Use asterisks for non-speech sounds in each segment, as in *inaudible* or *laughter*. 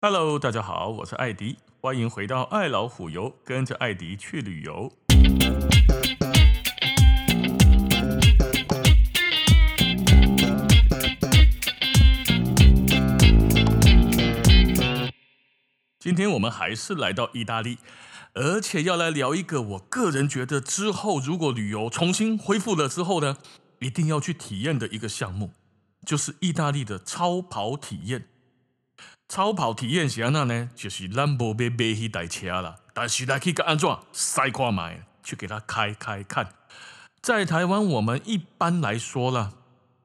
Hello，大家好，我是艾迪，欢迎回到爱老虎游，跟着艾迪去旅游。今天我们还是来到意大利，而且要来聊一个我个人觉得之后如果旅游重新恢复了之后呢，一定要去体验的一个项目，就是意大利的超跑体验。超跑体验是安怎呢？就是咱无要买一台车啦，但是来去个安怎赛看买，去给他开开看。在台湾，我们一般来说啦，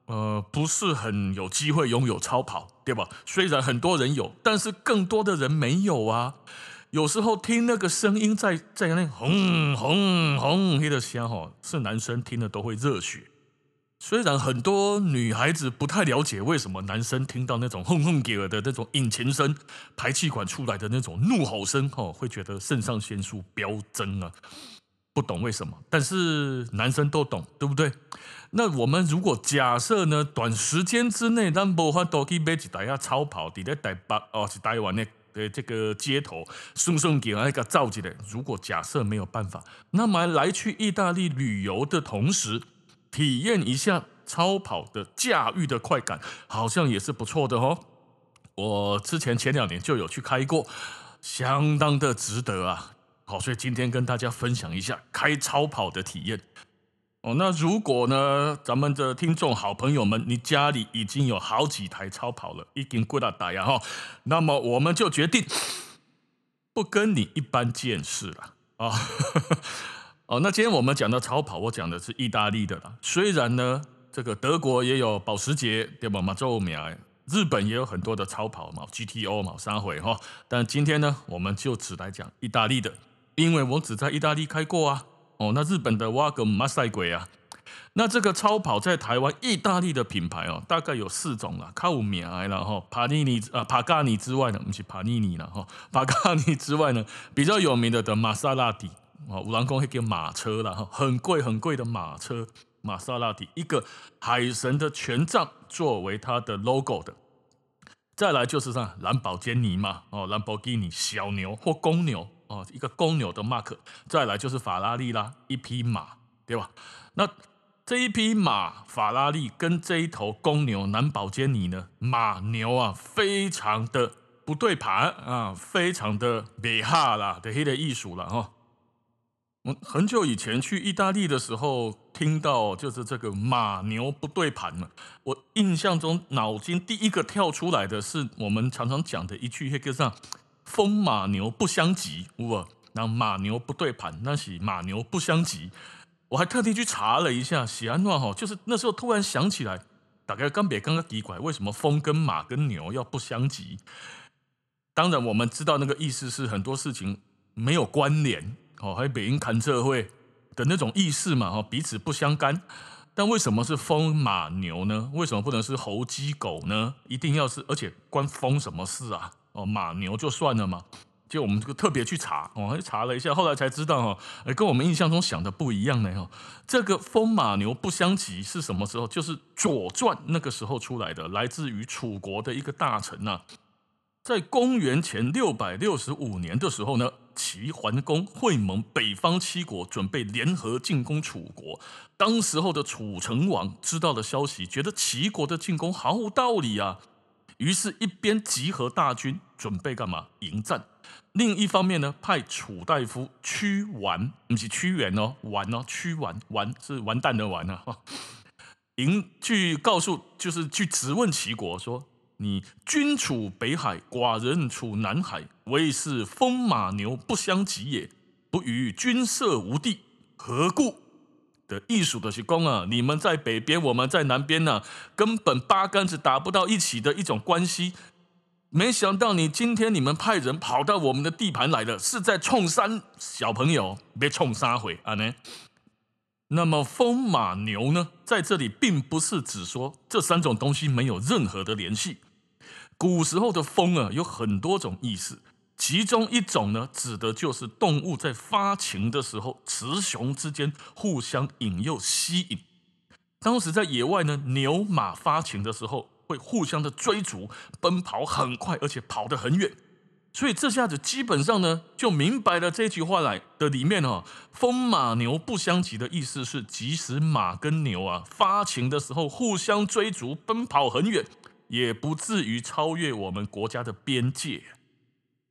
呃，不是很有机会拥有超跑，对吧？虽然很多人有，但是更多的人没有啊。有时候听那个声音在在那轰轰轰那个声吼，是男生听了都会热血。虽然很多女孩子不太了解为什么男生听到那种轰轰给的那种引擎声、排气管出来的那种怒吼声，哦，会觉得肾上腺素飙增啊，不懂为什么，但是男生都懂，对不对？那我们如果假设呢，短时间之内，咱无法度去买一台啊超跑，在台北哦，是台湾的的这个街头，顺顺给那个造起来。如果假设没有办法，那么来去意大利旅游的同时，体验一下超跑的驾驭的快感，好像也是不错的哦。我之前前两年就有去开过，相当的值得啊。好，所以今天跟大家分享一下开超跑的体验。哦，那如果呢，咱们的听众好朋友们，你家里已经有好几台超跑了，已经过了大呀哈，那么我们就决定不跟你一般见识了啊。哦，*laughs* 哦那今天我们讲的超跑，我讲的是意大利的啦。虽然呢，这个德国也有保时捷，对吧？马周米埃，日本也有很多的超跑嘛，GTO 嘛，三回哈。但今天呢，我们就只来讲意大利的，因为我只在意大利开过啊。哦，那日本的瓦格马赛鬼啊。那这个超跑在台湾、意大利的品牌哦，大概有四种啦，卡五米埃了哈，帕尼尼啊，帕加尼之外呢，不是帕尼尼了哈，帕加尼之外呢，比较有名的的玛莎拉蒂。哦，五郎公会给马车了哈，很贵很贵的马车，玛莎拉蒂，一个海神的权杖作为它的 logo 的。再来就是像兰博基尼嘛，哦，兰博基尼小牛或公牛哦，一个公牛的 mark。再来就是法拉利啦，一匹马，对吧？那这一匹马法拉利跟这一头公牛兰博基尼呢，马牛啊，非常的不对盘啊，非常的美哈啦的黑的艺术了哈。我很久以前去意大利的时候，听到就是这个马牛不对盘嘛。我印象中脑筋第一个跳出来的是我们常常讲的一句，那个上“风马牛不相及”，哇，那马牛不对盘，那是马牛不相及。我还特地去查了一下，喜安诺哈，就是那时候突然想起来，大概刚别刚刚奇怪，为什么风跟马跟牛要不相及？当然我们知道那个意思是很多事情没有关联。哦，还北京看社会的那种意思嘛，哈，彼此不相干。但为什么是风马牛呢？为什么不能是猴鸡狗呢？一定要是，而且关风什么事啊？哦，马牛就算了嘛。就我们这个特别去查，我还查了一下，后来才知道哈，哎，跟我们印象中想的不一样呢。哈，这个风马牛不相及是什么时候？就是《左传》那个时候出来的，来自于楚国的一个大臣呐。在公元前六百六十五年的时候呢，齐桓公会盟北方七国，准备联合进攻楚国。当时候的楚成王知道了消息，觉得齐国的进攻毫无道理啊，于是，一边集合大军准备干嘛迎战，另一方面呢，派楚大夫屈完，不是屈原哦，完哦，屈完完是完蛋的完啊，*laughs* 迎去告诉，就是去质问齐国说。你君处北海，寡人处南海，谓是风马牛不相及也。不与君射无地，何故？的艺术的是讲啊，你们在北边，我们在南边呢、根本八竿子打不到一起的一种关系。没想到你今天你们派人跑到我们的地盘来了，是在冲山小朋友，别冲三回啊呢？那么风马牛呢，在这里并不是指说这三种东西没有任何的联系。古时候的风啊，有很多种意思，其中一种呢，指的就是动物在发情的时候，雌雄之间互相引诱吸引。当时在野外呢，牛马发情的时候，会互相的追逐，奔跑很快，而且跑得很远。所以这下子基本上呢，就明白了这句话来的里面哦，风马牛不相及的意思是，即使马跟牛啊发情的时候互相追逐，奔跑很远，也不至于超越我们国家的边界。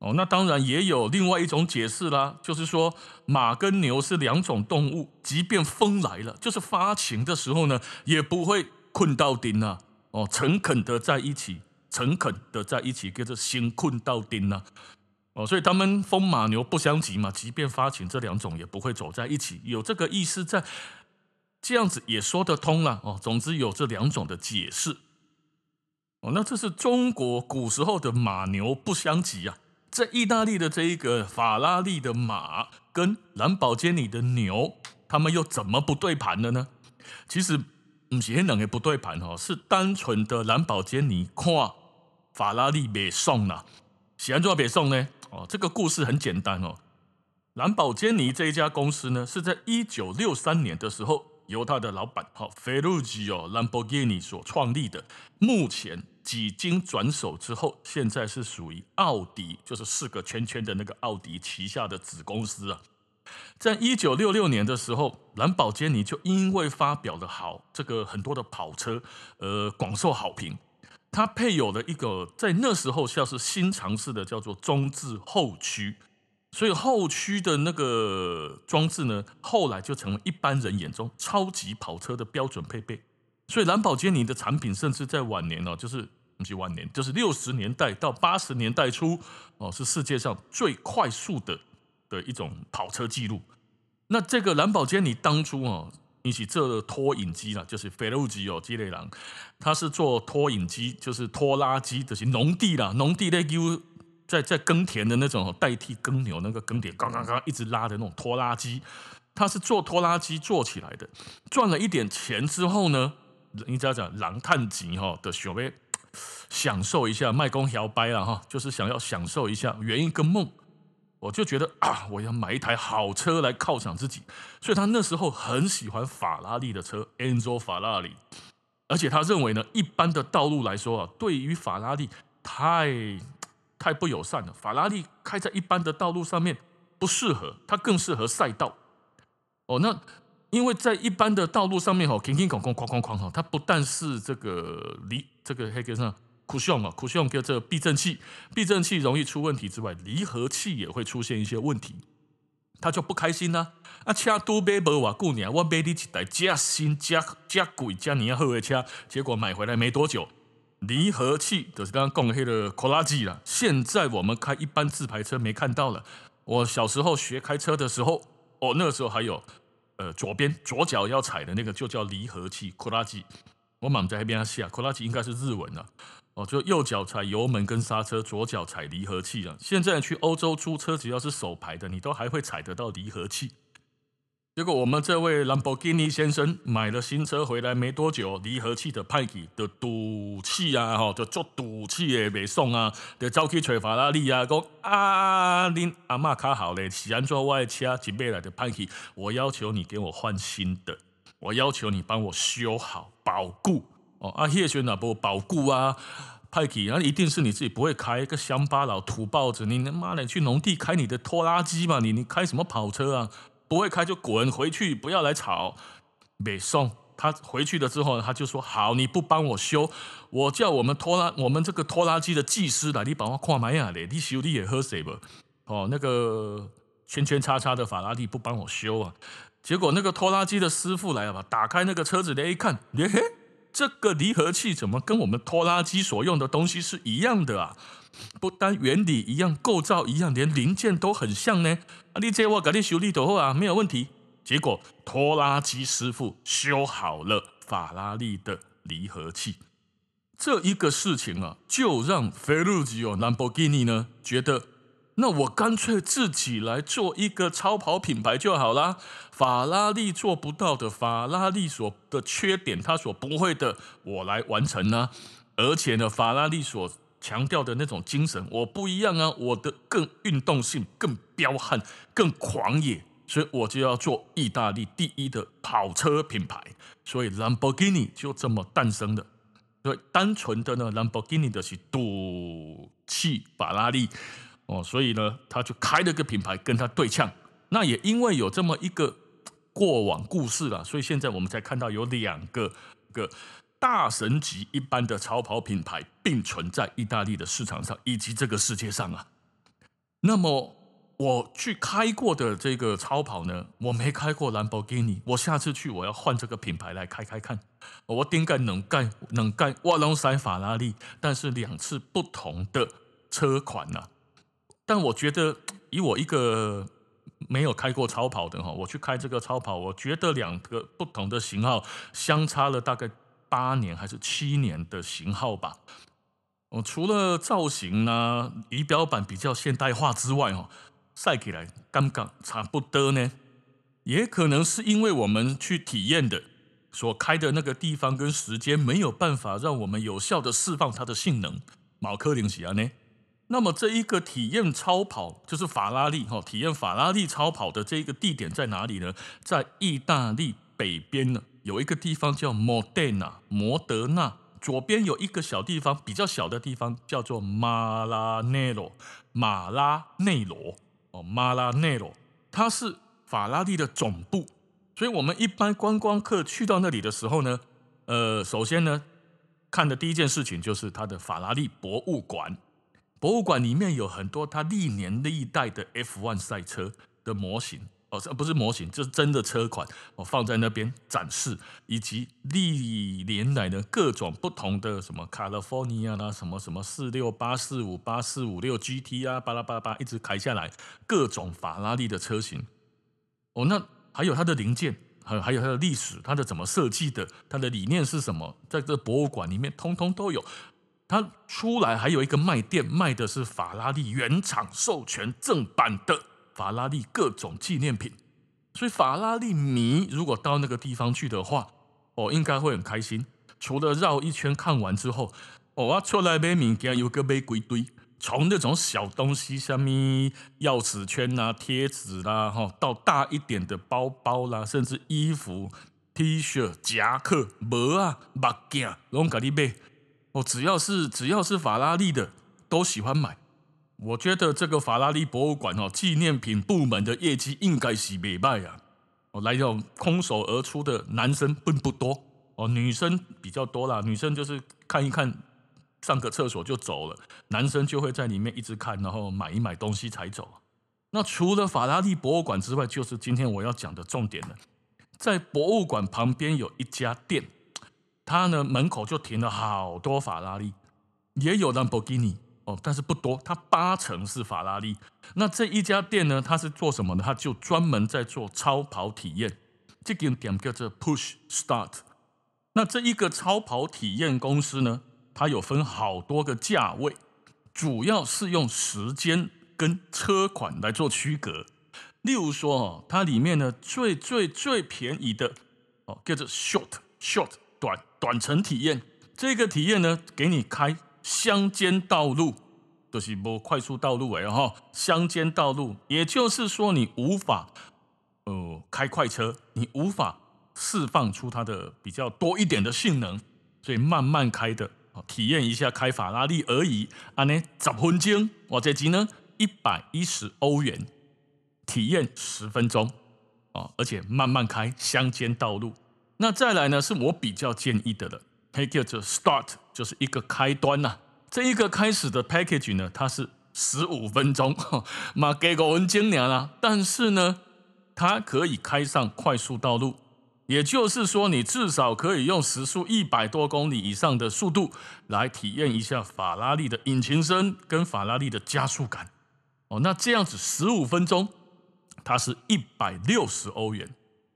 哦，那当然也有另外一种解释啦，就是说马跟牛是两种动物，即便风来了，就是发情的时候呢，也不会困到顶啊。哦，诚恳的在一起。诚恳的在一起，跟着心困到顶呢，哦，所以他们风马牛不相及嘛，即便发情，这两种也不会走在一起，有这个意思在，这样子也说得通了哦。总之有这两种的解释，哦，那这是中国古时候的马牛不相及啊，在意大利的这一个法拉利的马跟兰博基尼的牛，他们又怎么不对盘了呢？其实不是两个不对盘哦，是单纯的兰博基尼跨。法拉利北送了，喜安做北送呢？哦，这个故事很简单哦。兰博基尼这一家公司呢，是在一九六三年的时候，由他的老板哈费鲁吉哦兰博基尼所创立的。目前几经转手之后，现在是属于奥迪，就是四个圈圈的那个奥迪旗下的子公司啊。在一九六六年的时候，蓝宝坚尼就因为发表了好这个很多的跑车，呃，广受好评。它配有了一个在那时候像是新尝试的叫做中置后驱，所以后驱的那个装置呢，后来就成为一般人眼中超级跑车的标准配备。所以蓝宝坚尼的产品甚至在晚年哦，就是不是晚年，就是六十年代到八十年代初哦，是世界上最快速的的一种跑车记录。那这个蓝宝坚尼当初哦。一起做拖引机啦，就是费鲁吉哦这类人，他是做拖引机，就是拖拉机，就是农地啦，农地在在在耕田的那种代替耕牛那个耕田，刚刚刚一直拉的那种拖拉机，他是做拖拉机做起来的，赚了一点钱之后呢，你知道讲狼探级哈的想要享受一下卖公摇摆了哈，就是想要享受一下圆一个梦。我就觉得啊，我要买一台好车来犒赏自己，所以他那时候很喜欢法拉利的车，Enzo 法拉利，而且他认为呢，一般的道路来说啊，对于法拉利太太不友善了，法拉利开在一般的道路上面不适合，它更适合赛道。哦，那因为在一般的道路上面哈，停停哐哐哐哐哐吼，它不但是这个离这个黑格上。酷炫嘛，酷炫叫这避震器，避震器容易出问题之外，离合器也会出现一些问题，他就不开心呐、啊。啊，车都买无偌久呢，我买你一台加新加加贵加尼亚好的车，结果买回来没多久，离合器就是刚刚讲的那个拖拉机了。现在我们开一般自排车没看到了。我小时候学开车的时候，哦，那个时候还有，呃，左边左脚要踩的那个就叫离合器拖拉机。我满在那边下，拖拉机应该是日文啊。哦，就右脚踩油门跟刹车，左脚踩离合器啊。现在去欧洲租车，只要是手排的，你都还会踩得到离合器。结果我们这位兰博基尼先生买了新车回来没多久，离合器的派气的赌气啊，哈，就做赌气也没送啊，就走去找法拉利啊，讲啊，恁阿嬷卡好嘞，是安怎我的车一买来的派气，我要求你给我换新的，我要求你帮我修好保固。哦，啊，叶轩哪不保固啊，派气，那一定是你自己不会开一个乡巴佬土包子，你他妈的去农地开你的拖拉机嘛，你你开什么跑车啊？不会开就滚回去，不要来吵。没送他回去了之后，他就说好，你不帮我修，我叫我们拖拉我们这个拖拉机的技师来，你帮我看买呀嘞，你修你也喝水不？哦，那个圈圈叉叉的法拉利不帮我修啊，结果那个拖拉机的师傅来了吧，打开那个车子的一看，耶嘿。这个离合器怎么跟我们拖拉机所用的东西是一样的啊？不单原理一样，构造一样，连零件都很像呢。啊，你这我给你修理都好啊，没有问题。结果拖拉机师傅修好了法拉利的离合器，这一个事情啊，就让费鲁吉奥兰博基尼呢觉得。那我干脆自己来做一个超跑品牌就好啦。法拉利做不到的，法拉利所的缺点，他所不会的，我来完成呢。而且呢，法拉利所强调的那种精神，我不一样啊，我的更运动性、更彪悍、更狂野，所以我就要做意大利第一的跑车品牌。所以兰博基尼就这么诞生了。对，单纯的呢兰博基尼的是赌气法拉利哦，所以呢，他就开了个品牌跟他对呛。那也因为有这么一个过往故事了，所以现在我们才看到有两个个大神级一般的超跑品牌并存在意大利的市场上以及这个世界上啊。那么。我去开过的这个超跑呢，我没开过兰博基尼。我下次去我要换这个品牌来开开看。我顶盖能盖能盖瓦隆塞法拉利，但是两次不同的车款呐、啊。但我觉得以我一个没有开过超跑的哈，我去开这个超跑，我觉得两个不同的型号相差了大概八年还是七年的型号吧。哦除了造型呢，仪表板比较现代化之外，哈。赛起来刚刚差不多呢，也可能是因为我们去体验的所开的那个地方跟时间没有办法让我们有效的释放它的性能。毛科林西亚呢？那么这一个体验超跑就是法拉利哈，体验法拉利超跑的这一个地点在哪里呢？在意大利北边呢，有一个地方叫莫德纳，摩德纳。左边有一个小地方，比较小的地方叫做马拉内罗，马拉内罗。哦，马拉内罗，它是法拉利的总部，所以我们一般观光客去到那里的时候呢，呃，首先呢，看的第一件事情就是它的法拉利博物馆。博物馆里面有很多它历年历代的 F1 赛车的模型。哦，这不是模型，这是真的车款。我放在那边展示，以及历年来的各种不同的什么 California 啦，什么什么四六八四五八四五六 GT 啊，巴拉巴拉巴，一直开下来，各种法拉利的车型。哦，那还有它的零件，还有还有它的历史，它的怎么设计的，它的理念是什么，在这博物馆里面通通都有。他出来还有一个卖店，卖的是法拉利原厂授权正版的。法拉利各种纪念品，所以法拉利迷如果到那个地方去的话，哦，应该会很开心。除了绕一圈看完之后，哦，我出来买物件有个买几堆，从那种小东西，什么钥匙圈啊、贴纸啦，哈，到大一点的包包啦，甚至衣服、T 恤、夹克、帽啊、墨镜，拢给你买。哦，只要是只要是法拉利的，都喜欢买。我觉得这个法拉利博物馆哦，纪念品部门的业绩应该是没败啊。哦，来这种空手而出的男生并不多哦，女生比较多啦。女生就是看一看，上个厕所就走了，男生就会在里面一直看，然后买一买东西才走。那除了法拉利博物馆之外，就是今天我要讲的重点了。在博物馆旁边有一家店，它呢门口就停了好多法拉利，也有兰博基尼。哦，但是不多，它八成是法拉利。那这一家店呢，它是做什么的？它就专门在做超跑体验。这个点叫做 Push Start。那这一个超跑体验公司呢，它有分好多个价位，主要是用时间跟车款来做区隔。例如说哦，它里面呢最最最便宜的哦，叫做 Short Short 短短程体验。这个体验呢，给你开。乡间道路都、就是不快速道路哎哈，乡间道路，也就是说你无法呃开快车，你无法释放出它的比较多一点的性能，所以慢慢开的，体验一下开法拉利而已。啊呢，十分钟，我这集呢一百一十欧元，体验十分钟啊，而且慢慢开乡间道路。那再来呢，是我比较建议的了。Package start 就是一个开端呐、啊，这一个开始的 package 呢，它是十五分钟，哈，嘛给个文经年啦。但是呢，它可以开上快速道路，也就是说，你至少可以用时速一百多公里以上的速度来体验一下法拉利的引擎声跟法拉利的加速感。哦，那这样子十五分钟，它是一百六十欧元，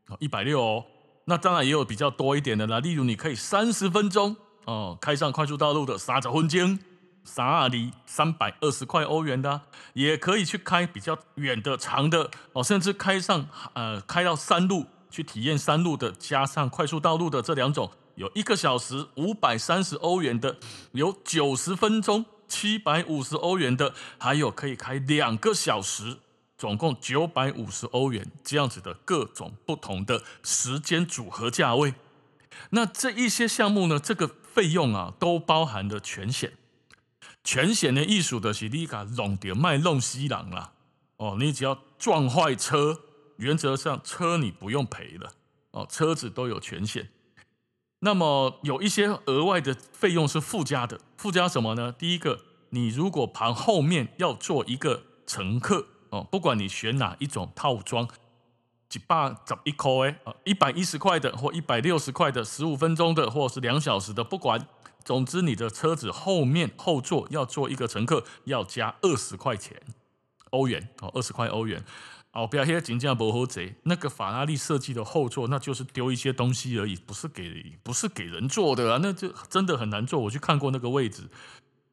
哦，一百六哦。那当然也有比较多一点的啦，例如你可以三十分钟哦，开上快速道路的三十分钟，三里三百二十块欧元的、也可以去开比较远的、长的哦，甚至开上呃开到山路去体验山路的，加上快速道路的这两种，有一个小时五百三十欧元的，有九十分钟七百五十欧元的，还有可以开两个小时。总共九百五十欧元这样子的各种不同的时间组合价位，那这一些项目呢，这个费用啊，都包含了全险。全险的意思的是你卡弄掉卖弄西郎啦。哦，你只要撞坏车，原则上车你不用赔了。哦，车子都有全险。那么有一些额外的费用是附加的，附加什么呢？第一个，你如果旁后面要坐一个乘客哦，不管你选哪一种套装，几百十一块诶，一百一十块的或一百六十块的，十五分钟的或是两小时的，不管，总之你的车子后面后座要坐一个乘客，要加二十块钱欧元哦，二十块欧元。哦，不要黑金价不好贼。那个法拉利设计的后座，那就是丢一些东西而已，不是给不是给人坐的啊，那就真的很难坐。我去看过那个位置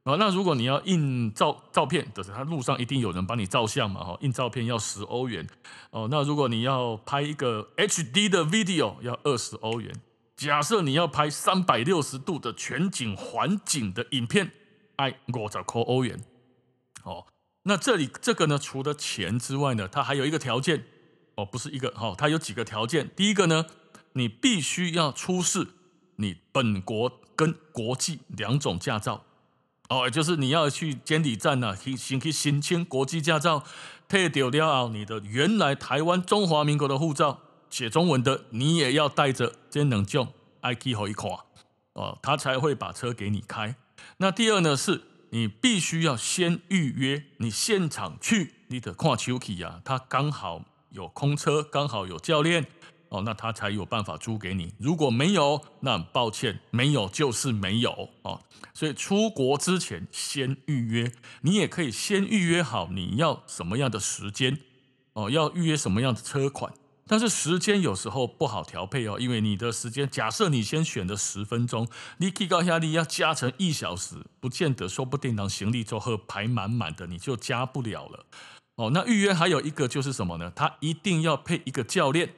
啊。那如果你要印照照片，就是他路上一定有人帮你照相嘛，哈，印照片要十欧元哦。那如果你要拍一个 HD 的 video，要二十欧元。假设你要拍三百六十度的全景环景的影片，哎，五十块欧元哦。那这里这个呢，除了钱之外呢，它还有一个条件哦，不是一个哈、哦，它有几个条件。第一个呢，你必须要出示你本国跟国际两种驾照哦，就是你要去监理站呢、啊，去先去申请国际驾照，退掉了你的原来台湾中华民国的护照，写中文的，你也要带着这两种 ID 和一块哦，他才会把车给你开。那第二呢是。你必须要先预约，你现场去，你的跨秋期啊，他刚好有空车，刚好有教练哦，那他才有办法租给你。如果没有，那很抱歉，没有就是没有哦。所以出国之前先预约，你也可以先预约好你要什么样的时间哦，要预约什么样的车款。但是时间有时候不好调配哦，因为你的时间，假设你先选的十分钟，你提高压力要加成一小时，不见得，说不定当行李之后排满满的，你就加不了了。哦，那预约还有一个就是什么呢？他一定要配一个教练，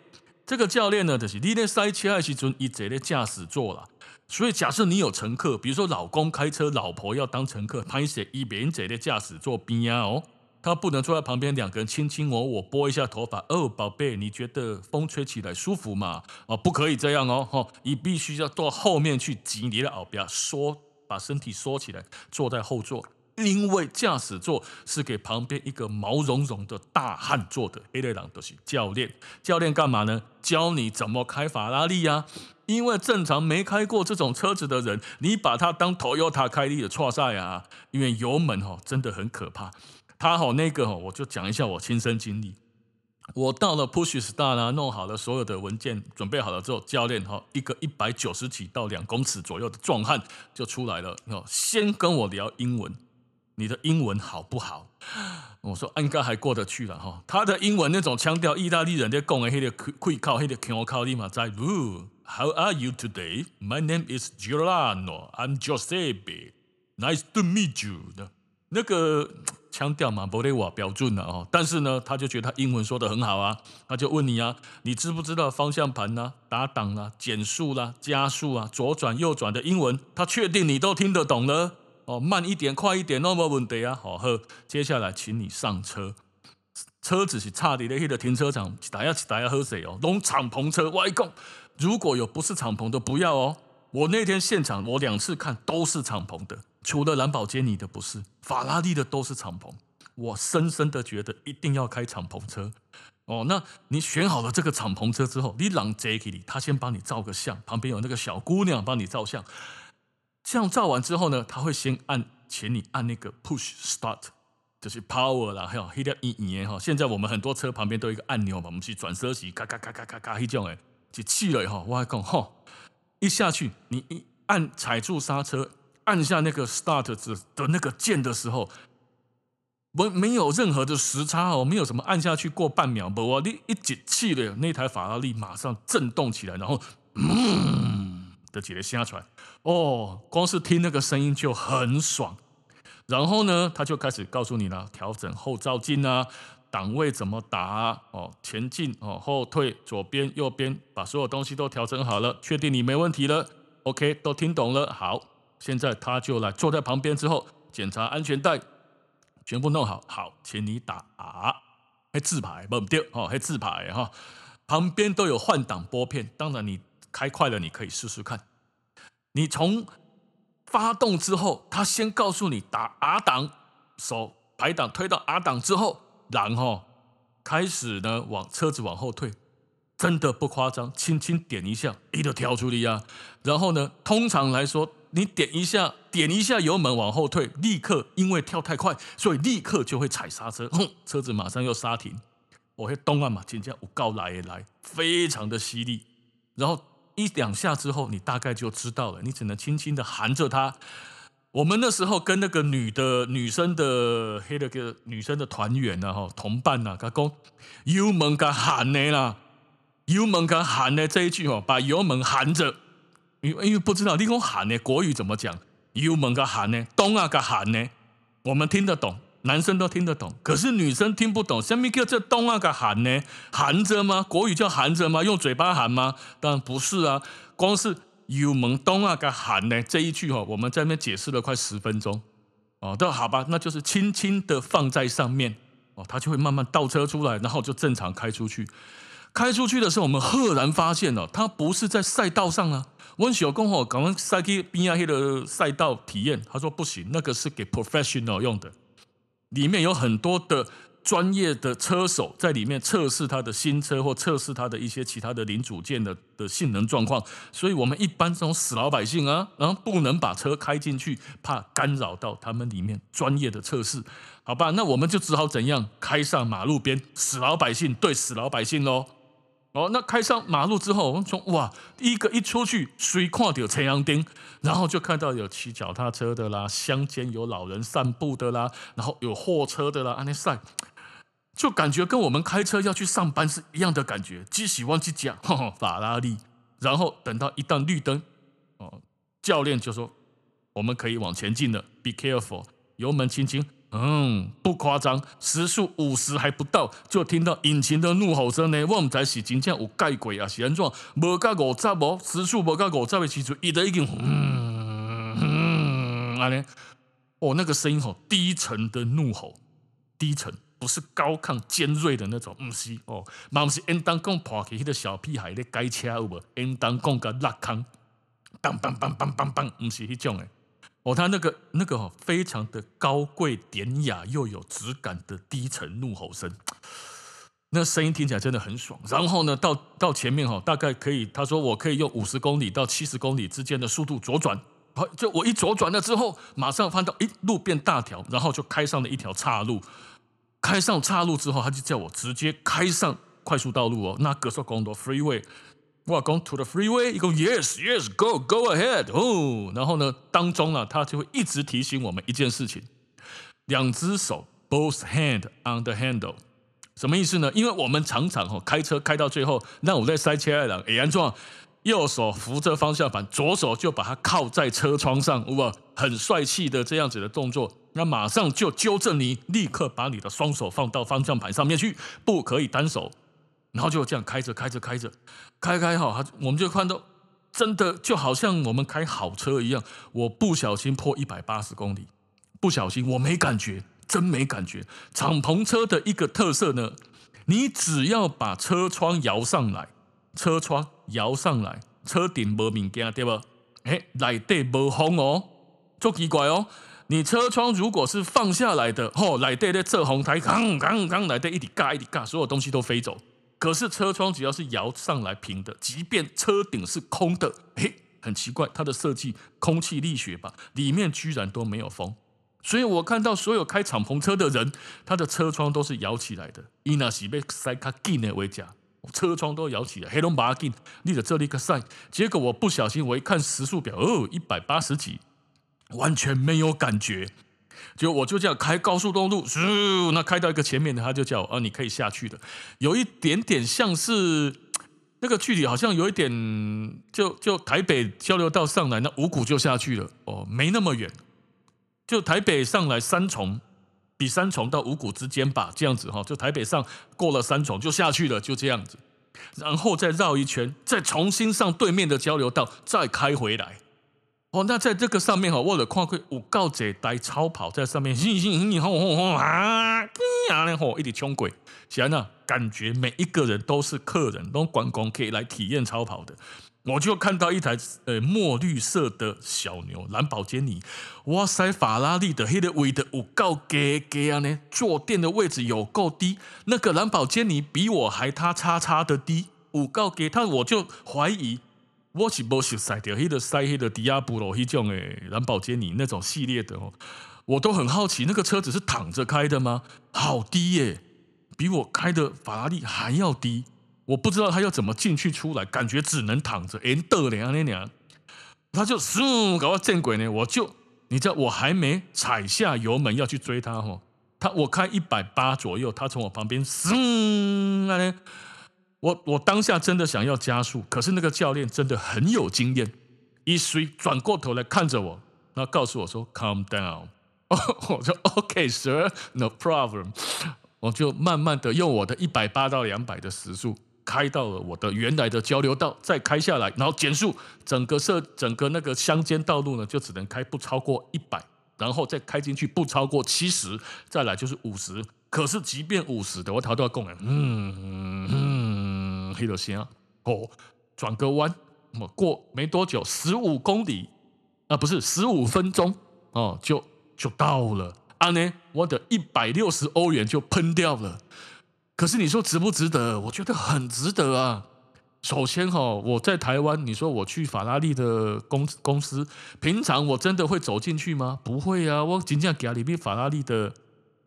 这个教练呢，就是你在塞车的时阵，一直在驾驶座了。所以假设你有乘客，比如说老公开车，老婆要当乘客，拍摄一边在在驾驶座边啊哦。他不能坐在旁边，两个人卿卿我我，拨一下头发。哦，宝贝，你觉得风吹起来舒服吗？哦，不可以这样哦，哈，你必须要到后面去挤你的耳边，缩，把身体缩起来，坐在后座。因为驾驶座是给旁边一个毛茸茸的大汉坐的。黑队长都是教练，教练干嘛呢？教你怎么开法拉利呀、因为正常没开过这种车子的人，你把它当 Toyota 开你的错赛啊！因为油门哦，真的很可怕。他好那个我就讲一下我亲身经历。我到了 Push Start 呢，弄好了所有的文件，准备好了之后，教练哈一个一百九十几到两公尺左右的壮汉就出来了。哦先跟我聊英文，你的英文好不好？我说应该还过得去了哈。他的英文那种腔调，意大利人在讲的，那个可以靠，那个可靠立马在。How are you today? My name is Giuliano. I'm Giuseppe. Nice to meet you. 那个。腔调嘛，不得我标准了哦。但是呢，他就觉得他英文说得很好啊，他就问你啊，你知不知道方向盘呐、啊、打档啦、啊、减速啦、加速啊、左转右转的英文？他确定你都听得懂了哦，慢一点、快一点，那么问题啊。好，呵，接下来请你上车，车子是差点的，去的停车场，大家大家喝水哦，弄敞篷车，外公，如果有不是敞篷的不要哦。我那天现场我两次看都是敞篷的。除了兰博基尼的不是，法拉利的都是敞篷。我深深的觉得一定要开敞篷车哦。那你选好了这个敞篷车之后，你让 Jacky 他先帮你照个相，旁边有那个小姑娘帮你照相。这样照完之后呢，他会先按，请你按那个 Push Start，就是 Power 啦，还有 hit 一年哈。现在我们很多车旁边都有一个按钮嘛，我们去转车时，咔咔咔咔咔咔黑这样哎，就气了哈。我还讲哈，一下去你一按踩住刹车。按下那个 start 字的那个键的时候，没没有任何的时差哦，没有什么按下去过半秒，不，我你一解气了，那台法拉利马上震动起来，然后嗯的几个声出来，哦，光是听那个声音就很爽。然后呢，他就开始告诉你了，调整后照镜啊，档位怎么打，哦，前进哦，后退，左边右边，把所有东西都调整好了，确定你没问题了，OK，都听懂了，好。现在他就来坐在旁边之后检查安全带，全部弄好，好，请你打啊，还自排不对哦，还自排哈，旁边都有换挡拨片，当然你开快了，你可以试试看。你从发动之后，他先告诉你打 R 档，手排档推到 R 档之后，然后开始呢往车子往后退，真的不夸张，轻轻点一下，一就跳出来呀。然后呢，通常来说，你点一下点一下油门往后退，立刻因为跳太快，所以立刻就会踩刹车，哼，车子马上又刹停。我会东岸嘛，紧接我告来也来，非常的犀利。然后一两下之后，你大概就知道了，你只能轻轻的含着它。我们那时候跟那个女的女生的黑的个女生的团员呐，哈，同伴呐，他讲油门该含的啦，油门该含的这一句哦，把油门含着，因为因为不知道你讲含的国语怎么讲，油门该含的，东啊该含的，我们听得懂。男生都听得懂，可是女生听不懂。什么叫这东啊个含呢？含着吗？国语叫含着吗？用嘴巴含吗？当然不是啊。光是油门东啊个含呢这一句哈，我们在那边解释了快十分钟。哦，都好吧，那就是轻轻的放在上面哦，它就会慢慢倒车出来，然后就正常开出去。开出去的时候，我们赫然发现哦，它不是在赛道上啊。我小公吼刚刚赛去边啊，的赛道体验，他说不行，那个是给 professional 用的。里面有很多的专业的车手在里面测试他的新车或测试他的一些其他的零组件的的性能状况，所以我们一般这种死老百姓啊，然后不能把车开进去，怕干扰到他们里面专业的测试，好吧？那我们就只好怎样开上马路边，死老百姓对死老百姓喽。哦，那开上马路之后，我们从哇，一个一出去，随看到陈阳丁，然后就看到有骑脚踏车的啦，乡间有老人散步的啦，然后有货车的啦，安尼赛，就感觉跟我们开车要去上班是一样的感觉。只喜欢去讲法拉利，然后等到一旦绿灯，哦，教练就说我们可以往前进了，Be careful，油门轻轻。嗯，不夸张，时速五十还不到，就听到引擎的怒吼声呢。我们在是真正有盖过啊，是安怎？无到五十无，时速无到五十的时阵，伊都已经嗯嗯，安尼。哦，那个声音吼，低沉的怒吼，低沉，不是高亢尖锐的那种，不是哦，嘛不是应当讲破起迄个小屁孩咧改车有无？应当讲个落空，梆梆梆梆梆梆，不是迄种诶。哦，他那个那个非常的高贵典雅又有质感的低沉怒吼声，那声音听起来真的很爽。然后呢，到到前面哈，大概可以，他说我可以用五十公里到七十公里之间的速度左转。就我一左转了之后，马上翻到一路变大条，然后就开上了一条岔路。开上岔路之后，他就叫我直接开上快速道路哦，那高速公路 freeway。我讲 to the freeway，一个 yes yes go go ahead 哦，然后呢，当中呢，他就会一直提醒我们一件事情：两只手 both hand on the handle，什么意思呢？因为我们常常哈开车开到最后，那我在塞车的人也安装，右手扶着方向盘，左手就把它靠在车窗上，哇，很帅气的这样子的动作，那马上就纠正你，立刻把你的双手放到方向盘上面去，不可以单手。然后就这样开着开着开着，开开好，我们就看到真的就好像我们开好车一样。我不小心破一百八十公里，不小心我没感觉，真没感觉。敞篷车的一个特色呢，你只要把车窗摇上来，车窗摇上来，车顶没物件对吧？哎，内底没风哦，就奇怪哦。你车窗如果是放下来的，吼，内底在遮风台，刚刚刚内底一直嘎一直嘎，所有东西都飞走。可是车窗只要是摇上来平的，即便车顶是空的，嘿，很奇怪，它的设计空气力学吧，里面居然都没有风。所以我看到所有开敞篷车的人，他的车窗都是摇起来的。伊那是被塞卡紧的为假，车窗都摇起来，黑龙巴紧，立着这里个塞。结果我不小心，我一看时速表，哦，一百八十几，完全没有感觉。就我就这样开高速公路，咻，那开到一个前面的，他就叫我，哦，你可以下去的，有一点点像是那个距离，好像有一点，就就台北交流道上来，那五股就下去了，哦，没那么远，就台北上来三重，比三重到五股之间吧，这样子哈，就台北上过了三重就下去了，就这样子，然后再绕一圈，再重新上对面的交流道，再开回来。哦，那在这个上面哈，我有看过有够多台超跑在上面，哼哼哼哼哼哼啊，啊咧吼，一直冲过，显然感觉每一个人都是客人，都观光可以来体验超跑的。我就看到一台呃墨绿色的小牛蓝宝坚尼，哇塞，法拉利的黑的尾的有够给给啊呢，坐垫的位置有够低，那个蓝宝坚尼比我还他叉叉的低，有够给他，我就怀疑我是不是塞掉黑的塞黑的迪亚布罗黑种诶蓝宝坚尼那种系列的哦，我都很好奇那个车子是躺着开的吗？好低耶，比我开的法拉利还要低。我不知道他要怎么进去出来，感觉只能躺着。哎，得了那娘，他就嗖搞到见鬼呢！我就你知道，我还没踩下油门要去追他哈，他我开一百八左右，他从我旁边嗖啊呢，我我当下真的想要加速，可是那个教练真的很有经验，一随转过头来看着我，然后告诉我说 “Calm down”，*laughs* 我说 “OK, sir, no problem”，我就慢慢的用我的一百八到两百的时速。开到了我的原来的交流道，再开下来，然后减速，整个设整个那个乡间道路呢，就只能开不超过一百，然后再开进去不超过七十，再来就是五十。可是即便五十的，我头都要讲哎，嗯嗯，黑了线啊，哦，转个弯，我过没多久，十五公里啊，不是十五分钟哦，就就到了，啊呢，我的一百六十欧元就喷掉了。可是你说值不值得？我觉得很值得啊。首先哈，我在台湾，你说我去法拉利的公公司，平常我真的会走进去吗？不会啊，我仅仅给里面法拉利的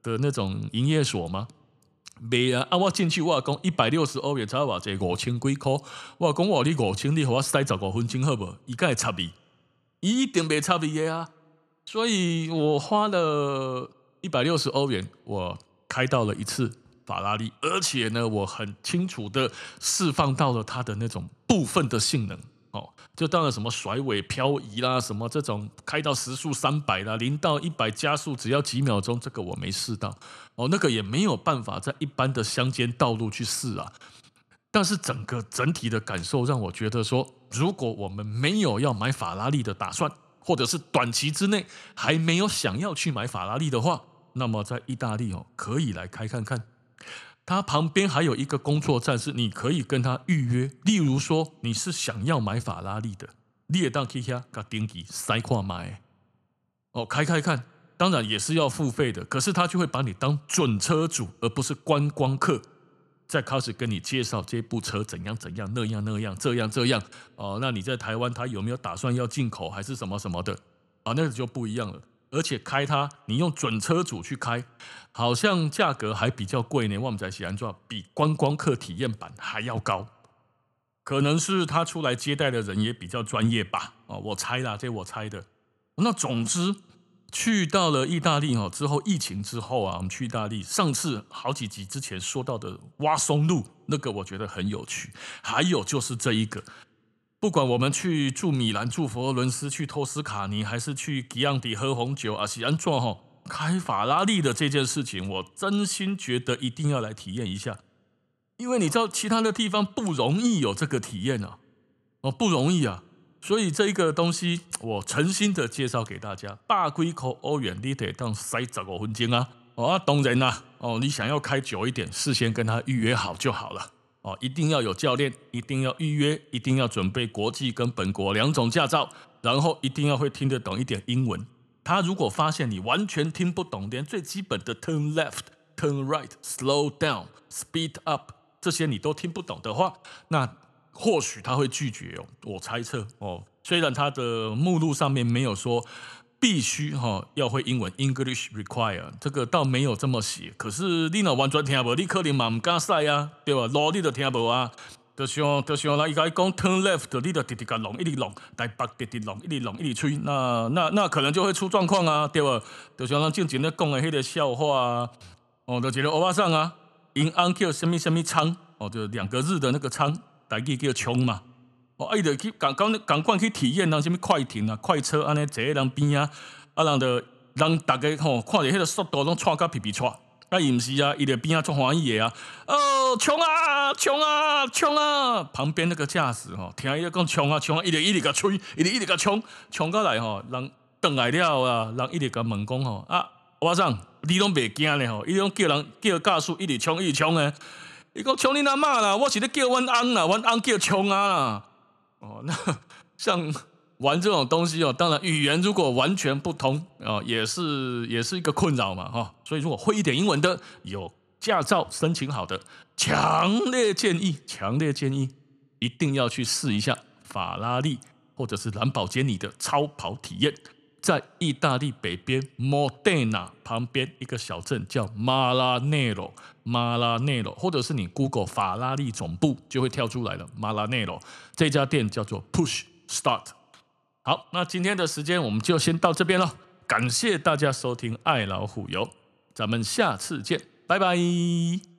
的那种营业所吗？没啊，啊我进去我讲一百六十欧元才话这五千几块，我讲我你五千你给我塞十五分钟好不好？一概差别，一定没差别啊。所以我花了一百六十欧元，我开到了一次。法拉利，而且呢，我很清楚的释放到了它的那种部分的性能哦，就当然什么甩尾漂移啦，什么这种开到时速三百啦，零到一百加速只要几秒钟，这个我没试到哦，那个也没有办法在一般的乡间道路去试啊。但是整个整体的感受让我觉得说，如果我们没有要买法拉利的打算，或者是短期之内还没有想要去买法拉利的话，那么在意大利哦，可以来开看看。它旁边还有一个工作站，是你可以跟他预约。例如说，你是想要买法拉利的，你也当可以下个登记塞跨买哦，开开看，当然也是要付费的。可是他就会把你当准车主，而不是观光客，再开始跟你介绍这部车怎样怎样，那样那样，这样这样哦。那你在台湾，他有没有打算要进口还是什么什么的啊？那就不一样了。而且开它，你用准车主去开，好像价格还比较贵呢。我们在西安庄比观光客体验版还要高，可能是他出来接待的人也比较专业吧。哦，我猜啦，这我猜的。那总之，去到了意大利哦，之后疫情之后啊，我们去意大利，上次好几集之前说到的挖松露，那个我觉得很有趣。还有就是这一个。不管我们去住米兰、住佛罗伦斯、去托斯卡尼，还是去吉昂迪喝红酒啊，西安庄哈开法拉利的这件事情，我真心觉得一定要来体验一下，因为你知道其他的地方不容易有这个体验啊，哦不容易啊，所以这一个东西我诚心的介绍给大家，百几块欧元你得当塞十五分钟啊，哦啊当然啦，哦你想要开久一点，事先跟他预约好就好了。哦，一定要有教练，一定要预约，一定要准备国际跟本国两种驾照，然后一定要会听得懂一点英文。他如果发现你完全听不懂，连最基本的 turn left、turn right、slow down、speed up 这些你都听不懂的话，那或许他会拒绝哦。我猜测哦，虽然他的目录上面没有说。必须哈要会英文，English require，这个倒没有这么写。可是你若完全听不，你可能嘛唔敢塞啊，对吧？路你都听不啊，就像就像那伊讲 turn left，你就直直个弄，一直弄，台北直直弄，一直弄，一直吹，那那那可能就会出状况啊，对吧？就像咱之前咧讲的迄个笑话啊，哦，就一个欧巴桑啊，因翁叫什么什么仓，哦，就两个字的那个仓，台语叫冲嘛。哦，伊就去赶赶赶快去体验，人什物快艇啊、快车安尼坐喺人边啊，啊人就人大家吼看着迄个速度拢喘甲皮皮冲，啊伊毋是啊，伊就边啊足欢喜的啊，哦冲啊冲啊冲啊，旁边那个驾驶吼，听伊讲冲啊冲啊，伊就一直甲吹，伊就一直甲冲，冲过来吼，人转来了啊，人一直甲问讲吼，啊我说你拢袂惊咧吼，伊拢叫人叫驾驶一直冲一直冲诶，伊讲冲你阿妈啦，我是咧叫阮翁啦，阮翁叫冲啊啦。哦。那 *laughs* 像玩这种东西哦，当然语言如果完全不通啊，也是也是一个困扰嘛哈。所以如果会一点英文的，有驾照申请好的，强烈建议，强烈建议一定要去试一下法拉利或者是兰博基尼的超跑体验。在意大利北边莫德纳旁边一个小镇叫马拉内罗，马拉内罗，或者是你 Google 法拉利总部就会跳出来了。马拉内罗这家店叫做 Push Start。好，那今天的时间我们就先到这边了，感谢大家收听爱老虎游，咱们下次见，拜拜。